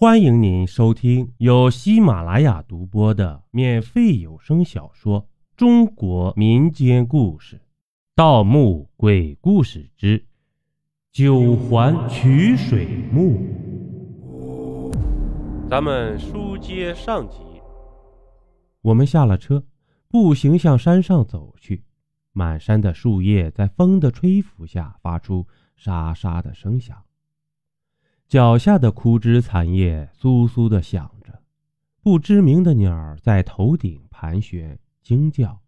欢迎您收听由喜马拉雅独播的免费有声小说《中国民间故事·盗墓鬼故事之九环取水墓》。咱们书接上集，我们下了车，步行向山上走去。满山的树叶在风的吹拂下发出沙沙的声响。脚下的枯枝残叶簌簌的响着，不知名的鸟在头顶盘旋惊叫。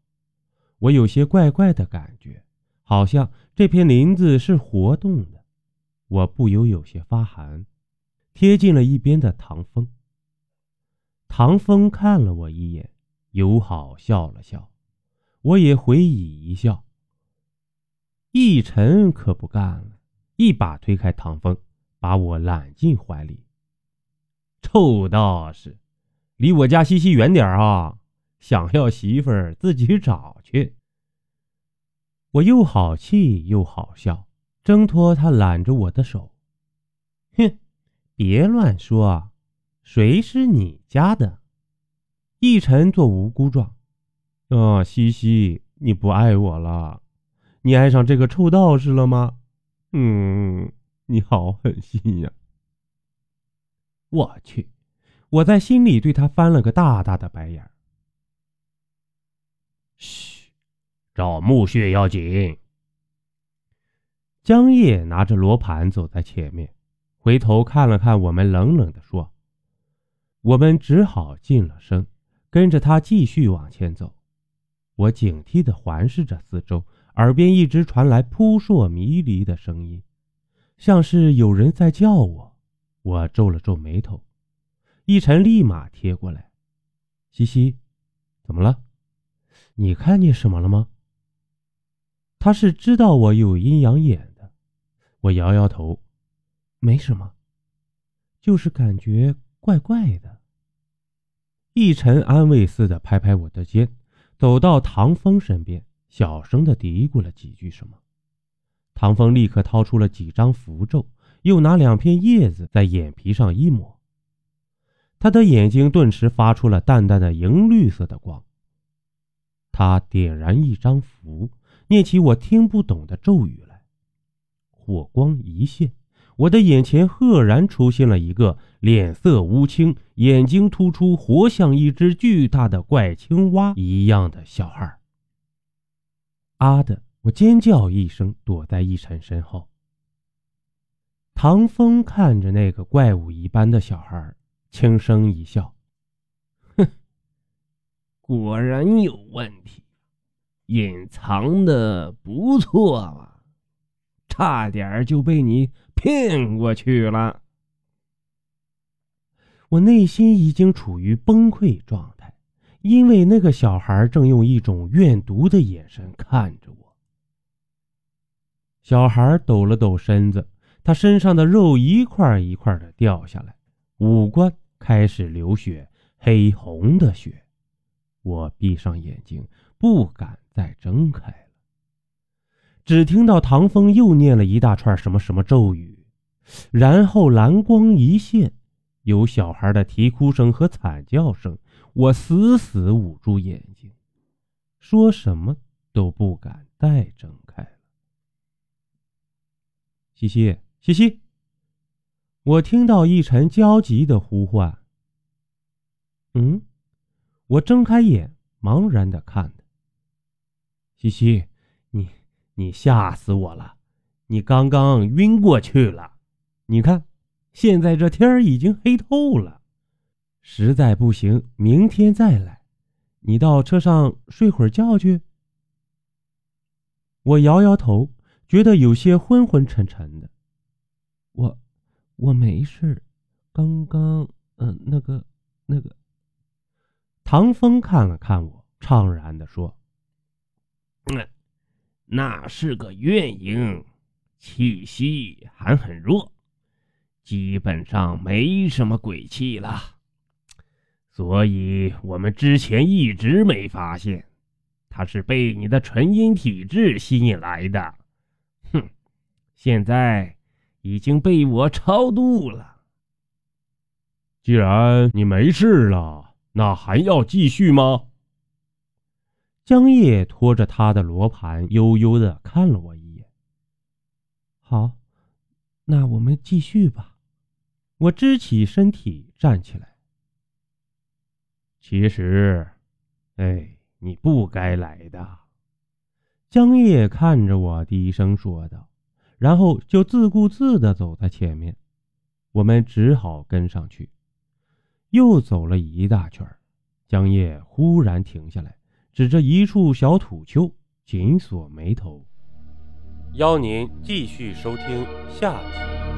我有些怪怪的感觉，好像这片林子是活动的。我不由有些发寒，贴近了一边的唐风。唐风看了我一眼，友好笑了笑，我也回以一笑。奕晨可不干了，一把推开唐风。把我揽进怀里。臭道士，离我家西西远点啊！想要媳妇儿自己找去。我又好气又好笑，挣脱他揽着我的手。哼，别乱说，谁是你家的？一晨做无辜状。啊，西西，你不爱我了？你爱上这个臭道士了吗？嗯。你好狠心呀！我去，我在心里对他翻了个大大的白眼。嘘，找墓穴要紧。江夜拿着罗盘走在前面，回头看了看我们，冷冷的说：“我们只好进了声，跟着他继续往前走。”我警惕的环视着四周，耳边一直传来扑朔迷离的声音。像是有人在叫我，我皱了皱眉头。一晨立马贴过来：“西西，怎么了？你看见什么了吗？”他是知道我有阴阳眼的。我摇摇头：“没什么，就是感觉怪怪的。”一晨安慰似的拍拍我的肩，走到唐风身边，小声的嘀咕了几句什么。唐风立刻掏出了几张符咒，又拿两片叶子在眼皮上一抹，他的眼睛顿时发出了淡淡的银绿色的光。他点燃一张符，念起我听不懂的咒语来，火光一现，我的眼前赫然出现了一个脸色乌青、眼睛突出、活像一只巨大的怪青蛙一样的小孩。啊的！我尖叫一声，躲在一晨身后。唐风看着那个怪物一般的小孩，轻声一笑：“哼，果然有问题，隐藏的不错嘛，差点就被你骗过去了。”我内心已经处于崩溃状态，因为那个小孩正用一种怨毒的眼神看着我。小孩抖了抖身子，他身上的肉一块一块的掉下来，五官开始流血，黑红的血。我闭上眼睛，不敢再睁开了。只听到唐风又念了一大串什么什么咒语，然后蓝光一现，有小孩的啼哭声和惨叫声。我死死捂住眼睛，说什么都不敢再睁开。西西，西西！我听到一晨焦急的呼唤。嗯，我睁开眼，茫然的看他。西西，你你吓死我了！你刚刚晕过去了。你看，现在这天已经黑透了。实在不行，明天再来。你到车上睡会儿觉去。我摇摇头。觉得有些昏昏沉沉的，我我没事，刚刚嗯那个那个。唐风看了看我，怅然的说：“嗯，那是个怨婴，气息还很弱，基本上没什么鬼气了，所以我们之前一直没发现，他是被你的纯阴体质吸引来的。”现在已经被我超度了。既然你没事了，那还要继续吗？江叶拖着他的罗盘，悠悠的看了我一眼。好，那我们继续吧。我支起身体站起来。其实，哎，你不该来的。江叶看着我，低声说道，然后就自顾自的走在前面，我们只好跟上去。又走了一大圈，江夜忽然停下来。指着一处小土丘，紧锁眉头。邀您继续收听下集。